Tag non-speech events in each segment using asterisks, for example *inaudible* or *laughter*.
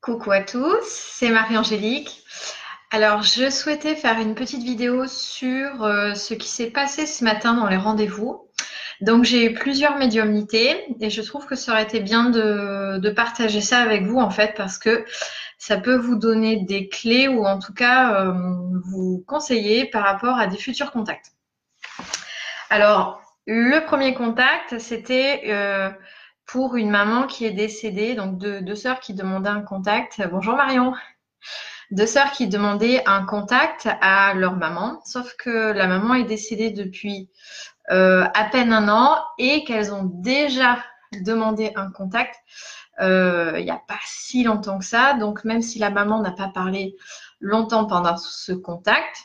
Coucou à tous, c'est Marie-Angélique. Alors, je souhaitais faire une petite vidéo sur euh, ce qui s'est passé ce matin dans les rendez-vous. Donc, j'ai eu plusieurs médiumnités et je trouve que ça aurait été bien de, partager ça avec vous en fait parce que ça peut vous donner des clés ou en tout cas euh, vous conseiller par rapport à des futurs contacts. Alors, le premier contact, c'était euh, pour une maman qui est décédée, donc deux, sœurs qui demandaient un contact. Bonjour Marion. Deux sœurs qui demandaient un contact à leur maman, sauf que la maman est décédée depuis euh, à peine un an et qu'elles ont déjà demandé un contact euh, il n'y a pas si longtemps que ça. Donc même si la maman n'a pas parlé longtemps pendant ce contact,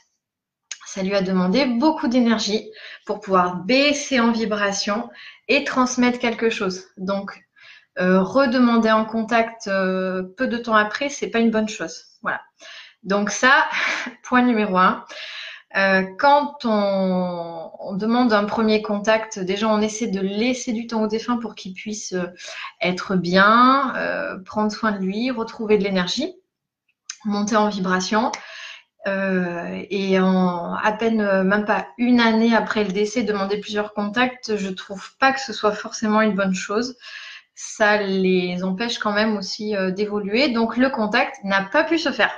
ça lui a demandé beaucoup d'énergie pour pouvoir baisser en vibration et transmettre quelque chose. Donc, euh, redemander en contact euh, peu de temps après, c'est pas une bonne chose. Voilà. Donc ça, *laughs* point numéro un. Euh, quand on, demande un premier contact, déjà on essaie de laisser du temps au défunt pour qu'il puisse être bien, prendre soin de lui, retrouver de l'énergie, monter en vibration. Euh, et en à peine euh, même pas une année après le décès, demander plusieurs contacts, je trouve pas que ce soit forcément une bonne chose. Ça les empêche quand même aussi euh, d'évoluer. Donc le contact n'a pas pu se faire.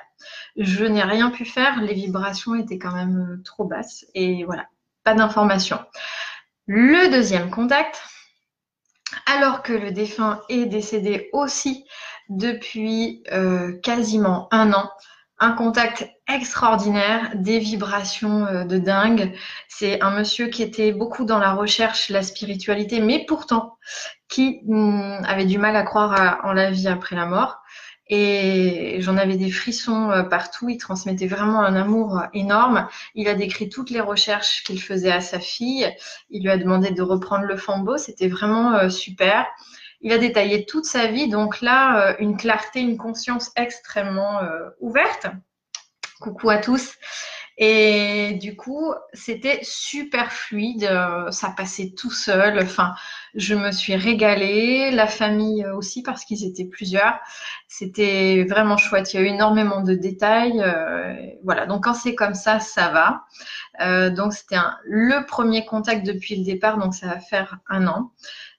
Je n'ai rien pu faire. Les vibrations étaient quand même trop basses et voilà, pas d'information. Le deuxième contact, alors que le défunt est décédé aussi depuis quasiment un an, un contact extraordinaire, des vibrations euh, de dingue. C'est un monsieur qui était beaucoup dans la recherche, la spiritualité, mais pourtant qui mm, avait du mal à croire en la vie après la mort. Et j'en avais des frissons euh, partout. Il transmettait vraiment un amour énorme. Il a décrit toutes les recherches qu'il faisait à sa fille. Il lui a demandé de reprendre le flambeau. C'était vraiment euh, super. Il a détaillé toute sa vie, donc là, une clarté, une conscience extrêmement ouverte. Coucou à tous. Et du coup, c'était super fluide, euh, ça passait tout seul. Enfin, je me suis régalée, la famille aussi parce qu'ils étaient plusieurs. C'était vraiment chouette. Il y a eu énormément de détails. Euh, voilà. Donc quand c'est comme ça, ça va. Euh, donc c'était le premier contact depuis le départ, donc ça va faire un an.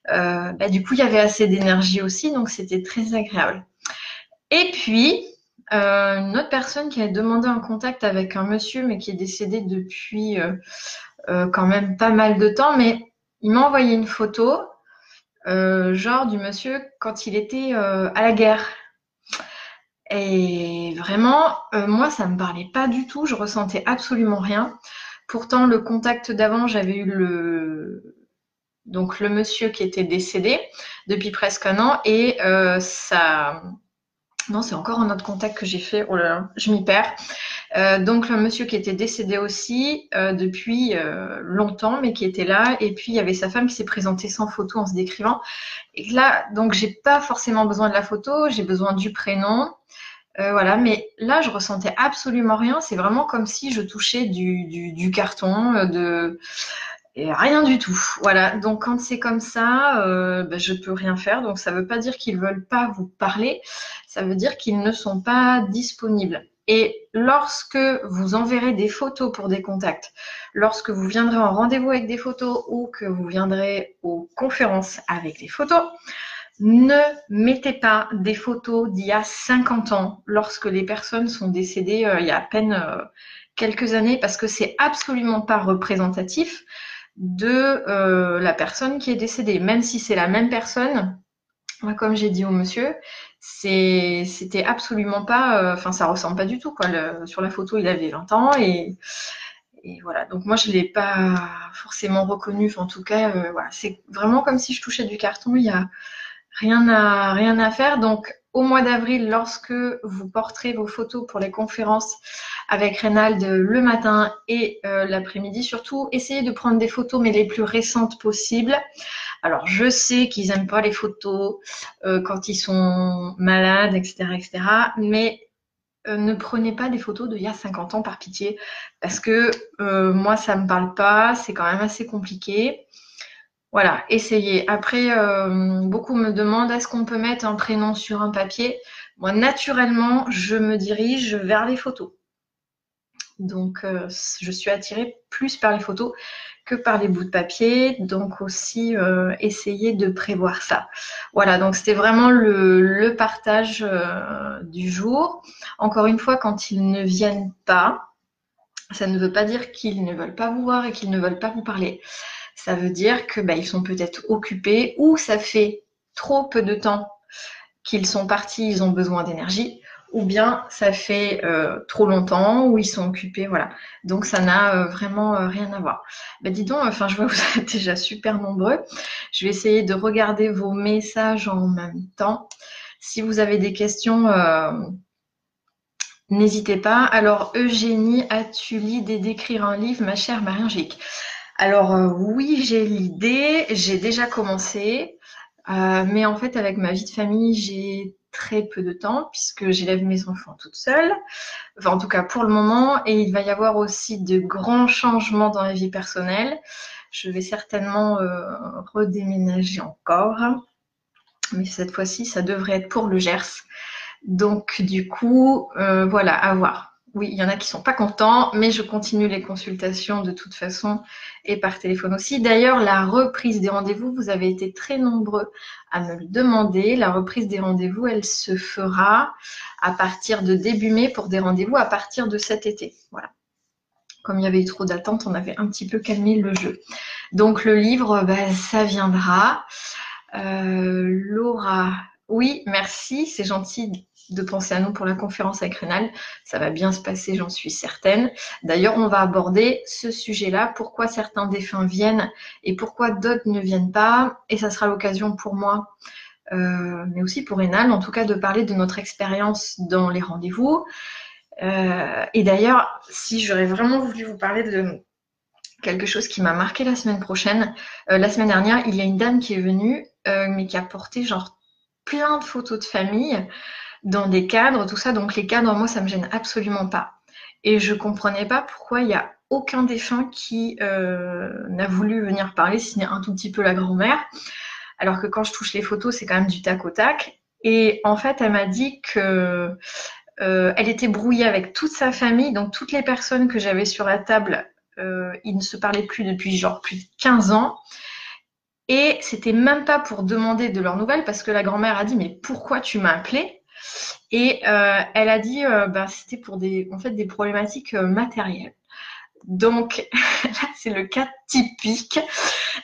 Bah, du coup, il y avait assez d'énergie aussi, donc c'était très agréable. Et puis, euh, une autre personne qui a demandé un contact avec un monsieur, mais qui est décédé depuis euh, euh, quand même pas mal de temps, mais il m'a envoyé une photo, genre du monsieur quand il était à la guerre. Et vraiment, moi, ça me parlait pas du tout, je ressentais absolument rien. Pourtant, le contact d'avant, j'avais eu le donc le monsieur qui était décédé depuis presque un an et ça non, c'est encore un autre contact que j'ai fait. Oh là là, je m'y perds. Euh, donc le monsieur qui était décédé aussi euh, depuis euh, longtemps, mais qui était là. Et puis il y avait sa femme qui s'est présentée sans photo en se décrivant. Et là, donc j'ai pas forcément besoin de la photo, j'ai besoin du prénom. voilà, mais là je ressentais absolument rien. C'est vraiment comme si je touchais du, carton, rien du tout. Voilà. Donc quand c'est comme ça, euh, ben, je peux rien faire. Donc ça ne veut pas dire qu'ils veulent pas vous parler. Ça veut dire qu'ils ne sont pas disponibles. Et lorsque vous enverrez des photos pour des contacts, lorsque vous viendrez en rendez-vous avec des photos ou que vous viendrez aux conférences avec des photos, ne mettez pas des photos d'il y a 50 ans lorsque les personnes sont décédées euh, il y a à peine euh, quelques années parce que c'est absolument pas représentatif de euh, la personne qui est décédée. Même si c'est la même personne, moi, comme j'ai dit au monsieur, c'était absolument pas, euh, enfin, ça ressemble pas du tout. Quoi. sur la photo, il avait 20 ans et, voilà. Donc moi, je l'ai pas forcément reconnu. en tout cas, euh, c'est vraiment comme si je touchais du carton. Il y a rien à rien à faire. Donc au mois d'avril, lorsque vous porterez vos photos pour les conférences avec Reynald le matin et euh, l'après-midi, surtout essayez de prendre des photos, mais les plus récentes possibles. Alors, je sais qu'ils n'aiment pas les photos euh, quand ils sont malades, etc., etc., mais euh, ne prenez pas des photos d'il y a 50 ans par pitié, parce que moi, ça ne me parle pas, c'est quand même assez compliqué. Voilà, essayez. Après, euh, beaucoup me demandent est-ce qu'on peut mettre un prénom sur un papier? Moi, naturellement, je me dirige vers les photos. Donc, euh, je suis attirée plus par les photos que par les bouts de papier. Donc, aussi, euh, essayez de prévoir ça. Voilà, donc c'était vraiment le, partage du jour. Encore une fois, quand ils ne viennent pas, ça ne veut pas dire qu'ils ne veulent pas vous voir et qu'ils ne veulent pas vous parler ça veut dire que bah, ils sont peut-être occupés ou ça fait trop peu de temps qu'ils sont partis, ils ont besoin d'énergie, ou bien ça fait euh, trop longtemps où ils sont occupés, voilà. Donc ça n'a euh, vraiment euh, rien à voir. Bah, dis donc, enfin je vois que vous êtes déjà super nombreux. Je vais essayer de regarder vos messages en même temps. Si vous avez des questions, n'hésitez pas. Alors Eugénie, as-tu l'idée d'écrire un livre, ma chère Marie-Angélique alors euh, oui, j'ai l'idée, j'ai déjà commencé, euh, mais en fait avec ma vie de famille, j'ai très peu de temps puisque j'élève mes enfants toute seule, en tout cas pour le moment, et il va y avoir aussi de grands changements dans la vie personnelle. Je vais certainement euh, redéménager encore, mais cette fois-ci, ça devrait être pour le Gers. Donc du coup, voilà, à voir oui, il y en a qui sont pas contents, mais je continue les consultations de toute façon et par téléphone aussi. D'ailleurs, la reprise des rendez-vous, vous avez été très nombreux à me le demander. La reprise des rendez-vous, elle se fera à partir de début mai pour des rendez-vous à partir de cet été. Voilà. Comme il y avait eu trop d'attentes, on avait un petit peu calmé le jeu. Donc le livre, ben, ça viendra. Euh, Laura, oui, merci, c'est gentil de penser à nous pour la conférence avec Rénal. Ça va bien se passer, j'en suis certaine. D'ailleurs, on va aborder ce sujet-là, pourquoi certains défunts viennent et pourquoi d'autres ne viennent pas. Et ça sera l'occasion pour moi, euh, mais aussi pour Rénal, en tout cas, de parler de notre expérience dans les rendez-vous. Euh, et d'ailleurs, si j'aurais vraiment voulu vous parler de quelque chose qui m'a marqué la semaine prochaine, euh, la semaine dernière, il y a une dame qui est venue, mais qui a porté genre plein de photos de famille dans des cadres, tout ça. Donc les cadres, moi, ça me gêne absolument pas. Et je comprenais pas pourquoi il n'y a aucun défunt qui euh, n'a voulu venir parler, si n'est un tout petit peu la grand-mère. Alors que quand je touche les photos, c'est quand même du tac au tac. Et en fait, elle m'a dit que euh, elle était brouillée avec toute sa famille, donc toutes les personnes que j'avais sur la table, euh, ils ne se parlaient plus depuis genre plus de 15 ans. Et c'était même pas pour demander de leurs nouvelles parce que la grand-mère a dit mais pourquoi tu m'as appelé et euh, elle a dit, euh, bah, c'était pour des, en fait, des problématiques euh, matérielles. Donc *laughs* là, c'est le cas typique.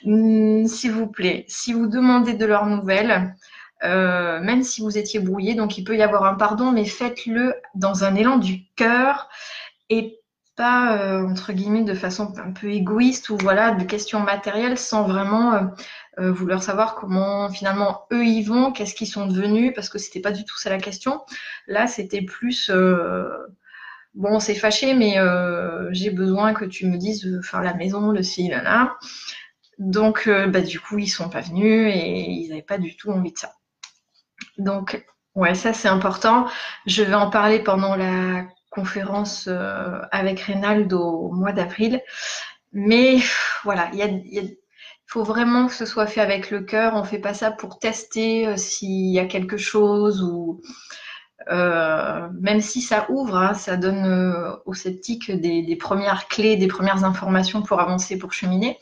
Hum, s'il vous plaît, si vous demandez de leurs nouvelles, même si vous étiez brouillé, donc il peut y avoir un pardon, mais faites-le dans un élan du cœur et pas entre guillemets de façon un peu égoïste ou voilà de questions matérielles sans vraiment euh, vouloir savoir comment finalement eux y vont, qu'est-ce qu'ils sont devenus, parce que c'était pas du tout ça la question. Là, c'était plus euh, bon, c'est fâché, mais euh, j'ai besoin que tu me dises, enfin la maison, le ci, là, là. Donc, bah, du coup, ils sont pas venus et ils n'avaient pas du tout envie de ça. Donc, ouais, ça c'est important. Je vais en parler pendant la conférence avec Reynald au mois d'avril. Mais voilà, il faut vraiment que ce soit fait avec le cœur. On fait pas ça pour tester euh, s'il y a quelque chose ou euh, même si ça ouvre, hein, ça donne euh, aux sceptiques des, premières clés, des premières informations pour avancer, pour cheminer.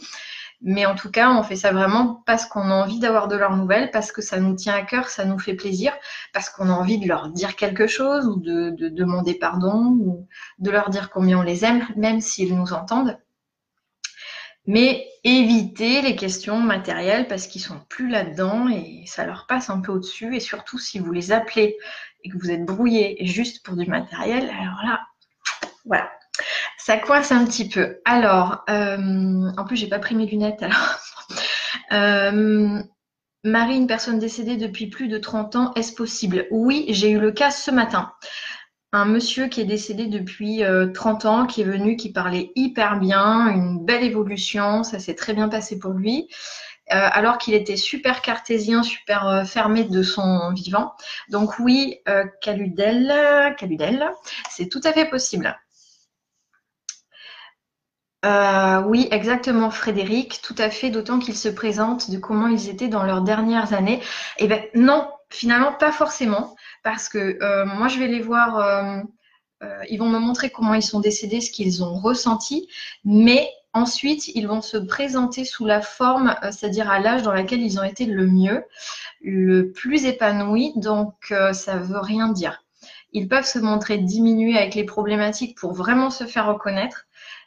Mais en tout cas, on fait ça vraiment parce qu'on a envie d'avoir de leurs nouvelles, parce que ça nous tient à cœur, ça nous fait plaisir, parce qu'on a envie de leur dire quelque chose ou de, de demander pardon ou de leur dire combien on les aime, même s'ils nous entendent mais éviter les questions matérielles parce qu'ils sont plus là-dedans et ça leur passe un peu au-dessus. Et surtout, si vous les appelez et que vous êtes brouillé juste pour du matériel, alors là, voilà, ça coince un petit peu. Alors, euh, en plus, j'ai pas pris mes lunettes. Alors, *laughs* euh, Marie, une personne décédée depuis plus de 30 ans, est-ce possible? Oui, j'ai eu le cas ce matin un monsieur qui est décédé depuis 30 euh, ans, qui est venu, qui parlait hyper bien, une belle évolution, ça s'est très bien passé pour lui. Euh, alors qu'il était super cartésien, super euh, fermé de son vivant. Donc oui, Caludel, Caludel, c'est tout à fait possible. Euh, oui, exactement, Frédéric, tout à fait, d'autant qu'ils se présentent de comment ils étaient dans leurs dernières années. Eh bien, non, finalement, pas forcément, parce que euh, moi, je vais les voir, euh, ils vont me montrer comment ils sont décédés, ce qu'ils ont ressenti, mais ensuite, ils vont se présenter sous la forme, c'est-à-dire à, l'âge dans lequel ils ont été le mieux, le plus épanoui, donc ça veut rien dire. Ils peuvent se montrer diminués avec les problématiques pour vraiment se faire reconnaître,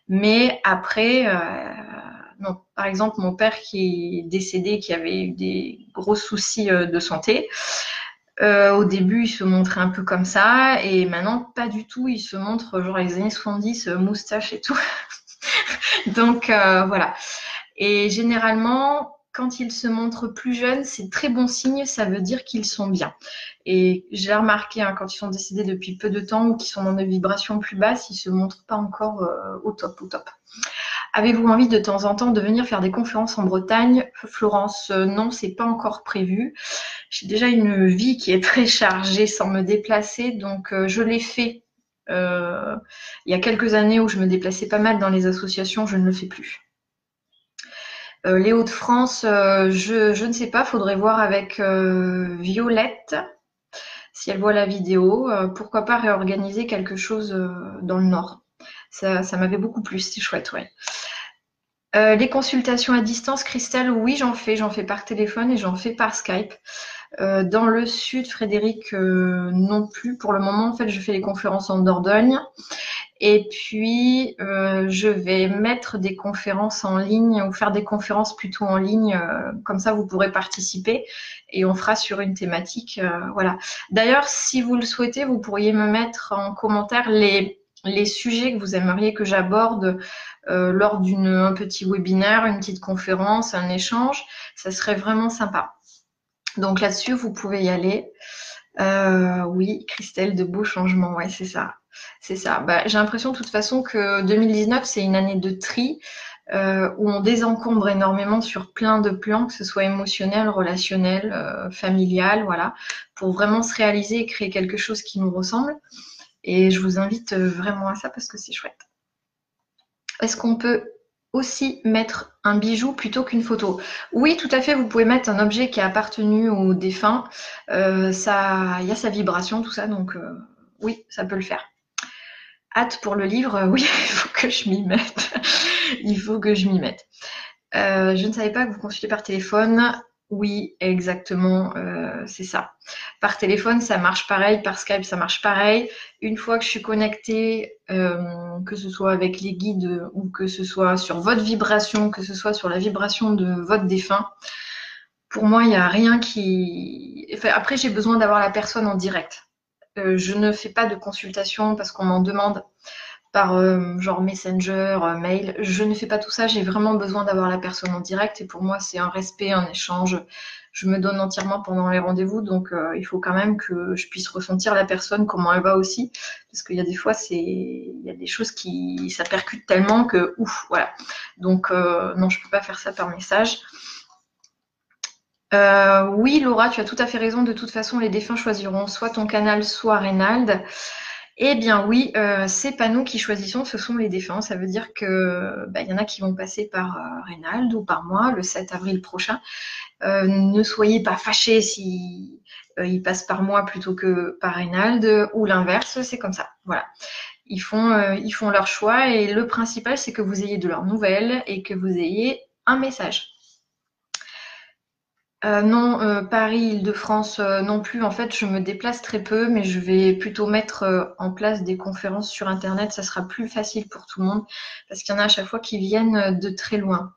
mais après, euh, par exemple, mon père qui est décédé, qui avait eu des gros soucis euh, de santé, euh, au début, il se montrait un peu comme ça, et maintenant, pas du tout. Il se montre genre les années 70, moustache et tout. *laughs* Donc, voilà. Et généralement, quand ils se montrent plus jeunes, c'est très bon signe, ça veut dire qu'ils sont bien. Et j'ai remarqué, hein, quand ils sont décédés depuis peu de temps ou qu'ils sont dans des vibrations plus basses, ils ne se montrent pas encore euh, au top, au top. Avez-vous envie de temps en temps de venir faire des conférences en Bretagne? Florence, euh, non, c'est pas encore prévu. J'ai déjà une vie qui est très chargée sans me déplacer, donc euh, je l'ai fait il y a quelques années où je me déplaçais pas mal dans les associations, je ne le fais plus. Euh, les Hauts-de-France, euh, je, ne sais pas, faudrait voir avec euh, Violette si elle voit la vidéo. pourquoi pas réorganiser quelque chose dans le Nord Ça, m'avait beaucoup plu, c'est chouette, ouais. les consultations à distance, Christelle, oui, j'en fais. J'en fais par téléphone et j'en fais par Skype. dans le sud, Frédéric, non plus. Pour le moment, en fait, je fais les conférences en Dordogne. Et puis, euh, je vais mettre des conférences en ligne ou faire des conférences plutôt en ligne. Euh, comme ça, vous pourrez participer et on fera sur une thématique. Euh, voilà. D'ailleurs, si vous le souhaitez, vous pourriez me mettre en commentaire les, les sujets que vous aimeriez que j'aborde lors d'un petit webinaire, une petite conférence, un échange. Ça serait vraiment sympa. Donc là-dessus, vous pouvez y aller. Oui, Christelle, de beaux changements. Ouais, c'est ça. C'est ça. Bah, j'ai l'impression de toute façon que 2019, c'est une année de tri euh, où on désencombre énormément sur plein de plans, que ce soit émotionnel, relationnel, euh, familial, voilà, pour vraiment se réaliser et créer quelque chose qui nous ressemble. Et je vous invite euh, vraiment à ça parce que c'est chouette. Est-ce qu'on peut aussi mettre un bijou plutôt qu'une photo. Oui, tout à fait, vous pouvez mettre un objet qui a appartenu au défunt. ça, il y a sa vibration, tout ça, donc oui, ça peut le faire. Hâte pour le livre, *laughs* oui, il faut que je m'y mette. il faut que je m'y mette. Euh, je ne savais pas que vous consultez par téléphone. Oui, exactement, euh, c'est ça. Par téléphone, ça marche pareil, par Skype, ça marche pareil. Une fois que je suis connectée, euh, que ce soit avec les guides ou que ce soit sur votre vibration, que ce soit sur la vibration de votre défunt, pour moi, il n'y a rien qui... après, j'ai besoin d'avoir la personne en direct. Euh, je ne fais pas de consultation parce qu'on m'en demande par euh, genre Messenger, euh, mail. Je ne fais pas tout ça. J'ai vraiment besoin d'avoir la personne en direct. Et pour moi, c'est un respect, un échange. Je me donne entièrement pendant les rendez-vous. Donc, il faut quand même que je puisse ressentir la personne, comment elle va aussi. Parce qu'il y a des fois, c'est, il y a des choses qui, ça percute tellement que, ouf, voilà. Donc, non, je peux pas faire ça par message. Euh, oui, Laura, tu as tout à fait raison. De toute façon, les défunts choisiront soit ton canal, soit Reynald. Eh bien oui, euh, c'est pas nous qui choisissons, ce sont les défunts. Ça veut dire que bah, y en a qui vont passer par euh, Reynald ou par moi le 7 avril prochain. ne soyez pas fâchés si ils passent par moi plutôt que par Reynald ou l'inverse, c'est comme ça. Voilà. Ils font, ils font leur choix et le principal, c'est que vous ayez de leurs nouvelles et que vous ayez un message. Euh, non, euh, Paris, Île-de-France euh, non plus. En fait, je me déplace très peu, mais je vais plutôt mettre en place des conférences sur Internet. Ça sera plus facile pour tout le monde parce qu'il y en a à chaque fois qui viennent de très loin.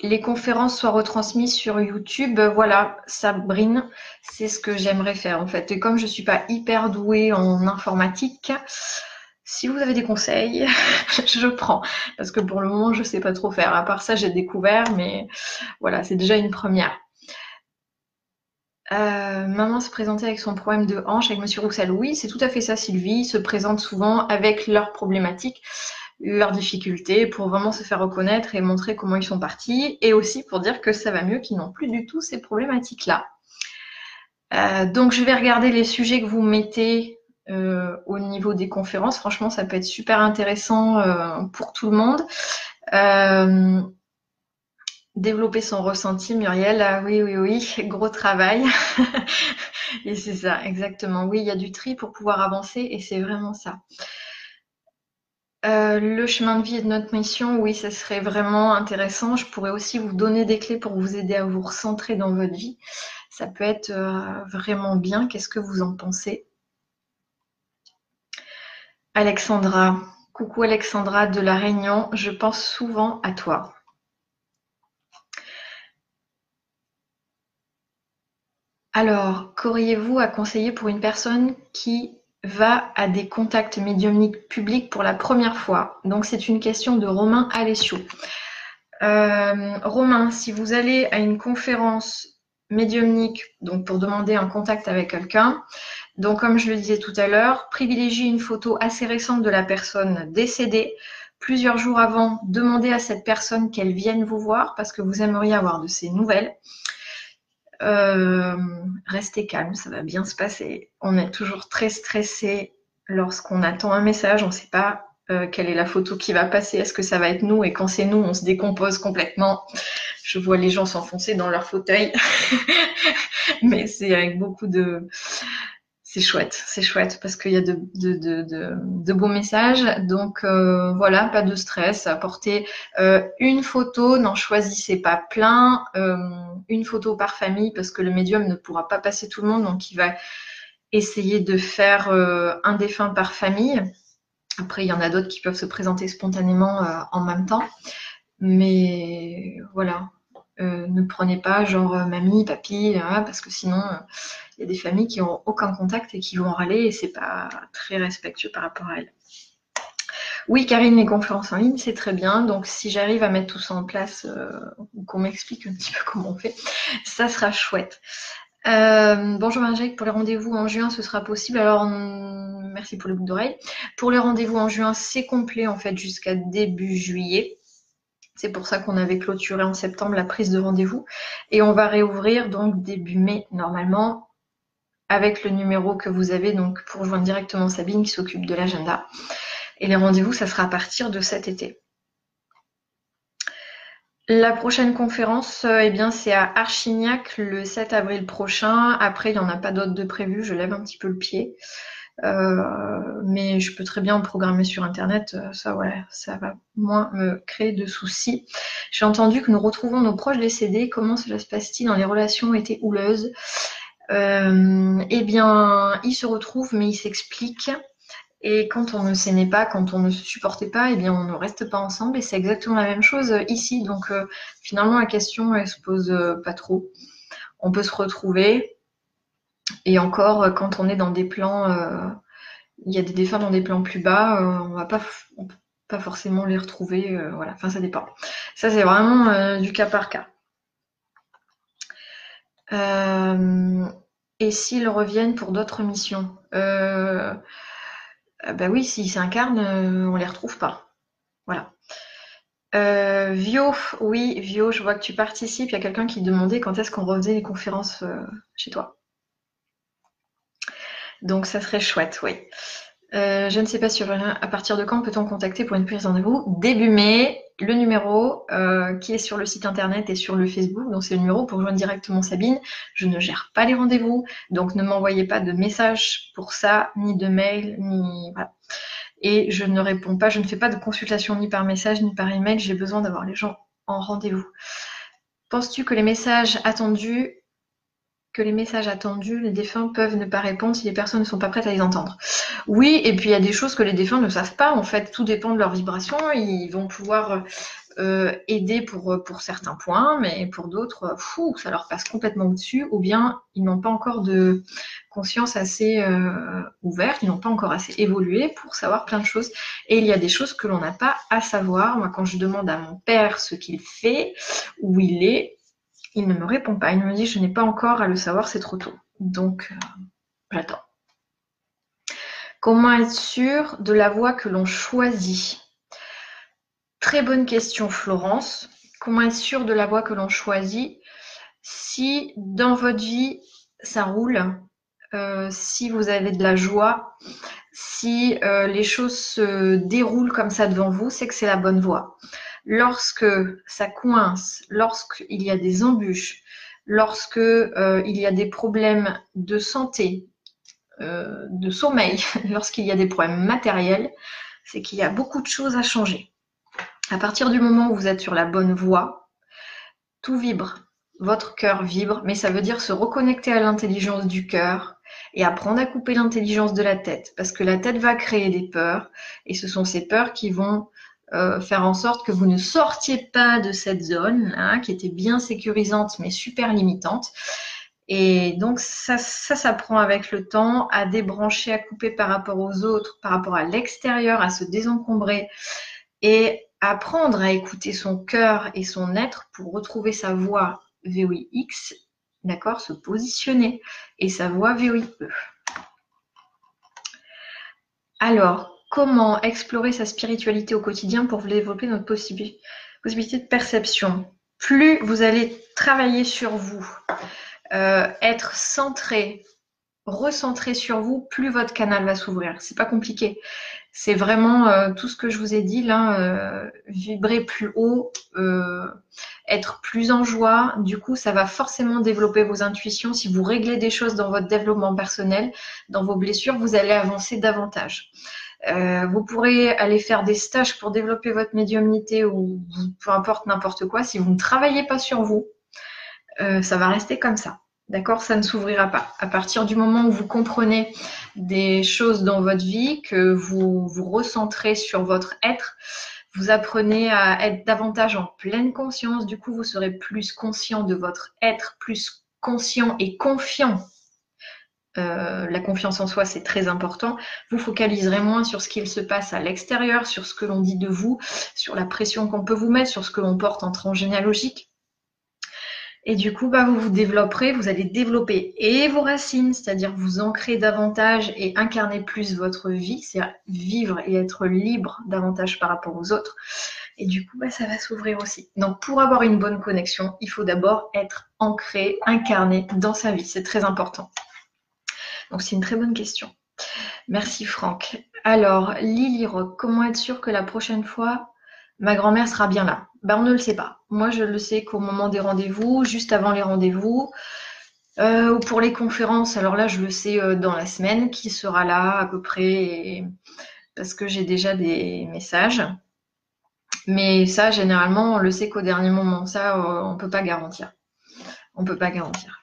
les conférences soient retransmises sur YouTube. Voilà, Sabrine, c'est ce que j'aimerais faire en fait. Et comme je suis pas hyper douée en informatique, si vous avez des conseils, *laughs* je prends. Parce que pour le moment, je ne sais pas trop faire. À part ça, j'ai découvert, mais voilà, c'est déjà une première. Euh, maman se présentait avec son problème de hanche avec Monsieur Roussel. Oui, c'est tout à fait ça, Sylvie. Ils se présentent souvent avec leurs problématiques, leurs difficultés, pour vraiment se faire reconnaître et montrer comment ils sont partis. Et aussi pour dire que ça va mieux, qu'ils n'ont plus du tout ces problématiques-là. Euh, donc, je vais regarder les sujets que vous mettez euh, au niveau des conférences. Franchement, ça peut être super intéressant euh, pour tout le monde. Euh, développer son ressenti, Muriel, ah oui, oui, oui, gros travail. *laughs* et c'est ça, exactement. Oui, il y a du tri pour pouvoir avancer et c'est vraiment ça. le chemin de vie et de notre mission, oui, ça serait vraiment intéressant. Je pourrais aussi vous donner des clés pour vous aider à vous recentrer dans votre vie. Ça peut être vraiment bien. Qu'est-ce que vous en pensez? Alexandra, coucou Alexandra de La Réunion, je pense souvent à toi. Alors, qu'auriez-vous à conseiller pour une personne qui va à des contacts médiumniques publics pour la première fois? Donc, c'est une question de Romain Alessio. Euh, Romain, si vous allez à une conférence médiumnique, donc pour demander un contact avec quelqu'un, donc, comme je le disais tout à l'heure, privilégiez une photo assez récente de la personne décédée. Plusieurs jours avant, demandez à cette personne qu'elle vienne vous voir parce que vous aimeriez avoir de ses nouvelles. Euh, restez calme, ça va bien se passer. On est toujours très stressé lorsqu'on attend un message, on ne sait pas euh, quelle est la photo qui va passer, est-ce que ça va être nous Et quand c'est nous, on se décompose complètement. Je vois les gens s'enfoncer dans leur fauteuil, *laughs* mais c'est avec beaucoup de, c'est chouette, c'est chouette parce qu'il y a de, de, beaux messages. Donc euh, voilà, pas de stress. Apportez euh, une photo, n'en choisissez pas plein. Euh, une photo par famille parce que le médium ne pourra pas passer tout le monde, donc il va essayer de faire un défunt par famille. Après, il y en a d'autres qui peuvent se présenter spontanément en même temps. Mais voilà, ne prenez pas genre mamie, papy, parce que sinon il y a des familles qui n'ont aucun contact et qui vont râler et c'est pas très respectueux par rapport à elles. Oui, Karine, les conférences en ligne, c'est très bien. Donc, si j'arrive à mettre tout ça en place, euh, ou qu'on m'explique un petit peu *laughs* comment on fait, ça sera chouette. Euh, bonjour Angélique, pour les rendez-vous en juin, ce sera possible. Alors, merci pour le boucles d'oreille. Pour les rendez-vous en juin, c'est complet en fait jusqu'à début juillet. C'est pour ça qu'on avait clôturé en septembre la prise de rendez-vous. Et on va réouvrir donc début mai normalement avec le numéro que vous avez donc pour joindre directement Sabine qui s'occupe de l'agenda. Et les rendez-vous, ça sera à partir de cet été. La prochaine conférence, euh, eh bien, c'est à Archignac le 7 avril prochain. Après, il n'y en a pas d'autres de prévu. Je lève un petit peu le pied. Euh, mais je peux très bien en programmer sur Internet. Euh, ça, ouais, ça va moins me créer de soucis. J'ai entendu que nous retrouvons nos proches décédés. Comment cela se passe-t-il dans les relations été houleuses euh, eh bien, il se retrouve, mais il s'explique. Et quand on ne s'aimait pas, quand on ne se supportait pas, eh bien, on ne reste pas ensemble. Et c'est exactement la même chose ici. Donc, finalement, la question, elle se pose pas trop. On peut se retrouver. Et encore, quand on est dans des plans, il y a des défunts dans des plans plus bas, on va pas, pas forcément les retrouver. voilà. Enfin, ça dépend. Ça, c'est vraiment du cas par cas. Euh, et s'ils reviennent pour d'autres missions euh, Bah oui, s'ils s'incarnent, euh, on les retrouve pas. Voilà. Vio, oui, Vio, je vois que tu participes. Il y a quelqu'un qui demandait quand est-ce qu'on refaisait les conférences chez toi. Donc ça serait chouette, oui. je ne sais pas si à partir de quand peut-on contacter pour une prise de rendez-vous Début mai, le numéro euh, qui est sur le site internet et sur le Facebook. Donc c'est le numéro pour joindre directement Sabine. Je ne gère pas les rendez-vous, donc ne m'envoyez pas de message pour ça, ni de mail, ni voilà. Et je ne réponds pas, je ne fais pas de consultation ni par message ni par email. J'ai besoin d'avoir les gens en rendez-vous. Penses-tu que les messages attendus que les messages attendus, les défunts peuvent ne pas répondre si les personnes ne sont pas prêtes à les entendre. Oui, et puis il y a des choses que les défunts ne savent pas. En fait, tout dépend de leur vibration. Ils vont pouvoir euh, aider pour, pour certains points, mais pour d'autres, fou, ça leur passe complètement au-dessus. Ou bien ils n'ont pas encore de conscience assez euh, ouverte, ils n'ont pas encore assez évolué pour savoir plein de choses. Et il y a des choses que l'on n'a pas à savoir. Moi, quand je demande à mon père ce qu'il fait, où il est, il ne me répond pas. Il me dit je n'ai pas encore à le savoir, c'est trop tôt. Donc, euh, j'attends. Comment être sûr de la voie que l'on choisit? Très bonne question, Florence. Comment être sûr de la voie que l'on choisit? Si dans votre vie, ça roule, euh, si vous avez de la joie, si euh, les choses se déroulent comme ça devant vous, c'est que c'est la bonne voie. Lorsque ça coince, lorsqu'il y a des embûches, lorsque euh, il y a des problèmes de santé, de sommeil, *laughs* lorsqu'il y a des problèmes matériels, c'est qu'il y a beaucoup de choses à changer. À partir du moment où vous êtes sur la bonne voie, tout vibre. Votre cœur vibre, mais ça veut dire se reconnecter à l'intelligence du cœur et apprendre à couper l'intelligence de la tête. Parce que la tête va créer des peurs et ce sont ces peurs qui vont euh, faire en sorte que vous ne sortiez pas de cette zone hein, qui était bien sécurisante mais super limitante. Et donc ça, ça s'apprend avec le temps à débrancher, à couper par rapport aux autres, par rapport à l'extérieur, à se désencombrer et apprendre à écouter son cœur et son être pour retrouver sa voix VOIX, d'accord, se positionner et sa voix VOIE. Alors, comment explorer sa spiritualité au quotidien pour développer notre possibilité de perception Plus vous allez travailler sur vous, euh, être centré, recentrer sur vous, plus votre canal va s'ouvrir. C'est pas compliqué. C'est vraiment euh, tout ce que je vous ai dit là, euh, vibrer plus haut, être plus en joie. Du coup, ça va forcément développer vos intuitions. Si vous réglez des choses dans votre développement personnel, dans vos blessures, vous allez avancer davantage. Vous pourrez aller faire des stages pour développer votre médiumnité ou peu importe n'importe quoi. Si vous ne travaillez pas sur vous, ça va rester comme ça. D'accord? Ça ne s'ouvrira pas. À partir du moment où vous comprenez des choses dans votre vie, que vous vous recentrez sur votre être, vous apprenez à être davantage en pleine conscience. Du coup, vous serez plus conscient de votre être, plus conscient et confiant. Euh, la confiance en soi, c'est très important. Vous focaliserez moins sur ce qu'il se passe à l'extérieur, sur ce que l'on dit de vous, sur la pression qu'on peut vous mettre, sur ce que l'on porte en transgénéalogique. Et du coup, bah, vous vous développerez, vous allez développer et vos racines, c'est-à-dire vous ancrer davantage et incarner plus votre vie, c'est-à-dire vivre et être libre davantage par rapport aux autres. Et du coup, bah, ça va s'ouvrir aussi. Donc, pour avoir une bonne connexion, il faut d'abord être ancré, incarné dans sa vie. C'est très important. Donc, c'est une très bonne question. Merci Franck. Alors, Lily comment être sûr que la prochaine fois, ma grand-mère sera bien là? Ben, On ne le sait pas. Moi, je le sais qu'au moment des rendez-vous, juste avant les rendez-vous, euh, ou pour les conférences, alors là, je le sais euh, dans la semaine, qui sera là à peu près, parce que j'ai déjà des messages. Mais ça, généralement, on le sait qu'au dernier moment. Ça, euh, on ne peut pas garantir. On ne peut pas garantir.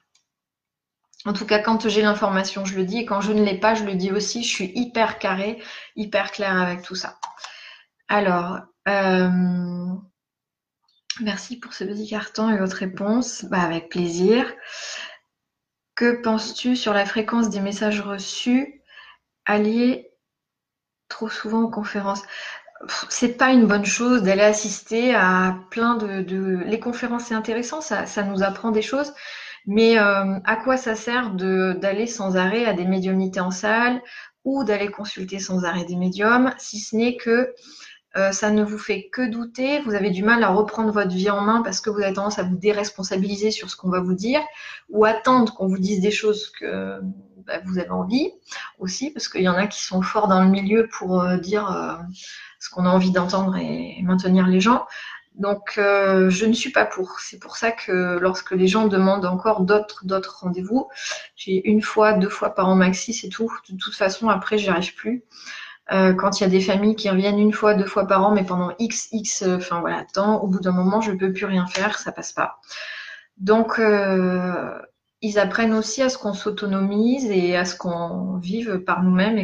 En tout cas, quand j'ai l'information, je le dis. Et quand je ne l'ai pas, je le dis aussi. Je suis hyper carré, hyper clair avec tout ça. Alors, Merci pour ce petit carton et votre réponse. Bah, avec plaisir. Que penses-tu sur la fréquence des messages reçus alliés trop souvent aux conférences? C'est pas une bonne chose d'aller assister à plein de, Les conférences, c'est intéressant, ça, nous apprend des choses. Mais euh, à quoi ça sert d'aller sans arrêt à des médiumnités en salle ou d'aller consulter sans arrêt des médiums, si ce n'est que euh, ça ne vous fait que douter, vous avez du mal à reprendre votre vie en main parce que vous avez tendance à vous déresponsabiliser sur ce qu'on va vous dire ou attendre qu'on vous dise des choses que bah, vous avez envie aussi parce qu'il y en a qui sont forts dans le milieu pour euh, dire ce qu'on a envie d'entendre et, maintenir les gens. Donc je ne suis pas pour. C'est pour ça que lorsque les gens demandent encore d'autres d'autres rendez-vous, j'ai une fois, deux fois par an maxi, c'est tout. De toute façon, après, j'y arrive plus. Euh, quand il y a des familles qui reviennent une fois, deux fois par an, mais pendant x, x, euh, enfin voilà, temps, au bout d'un moment, je ne peux plus rien faire, ça passe pas. Donc, euh, ils apprennent aussi à ce qu'on s'autonomise et à ce qu'on vive par nous-mêmes.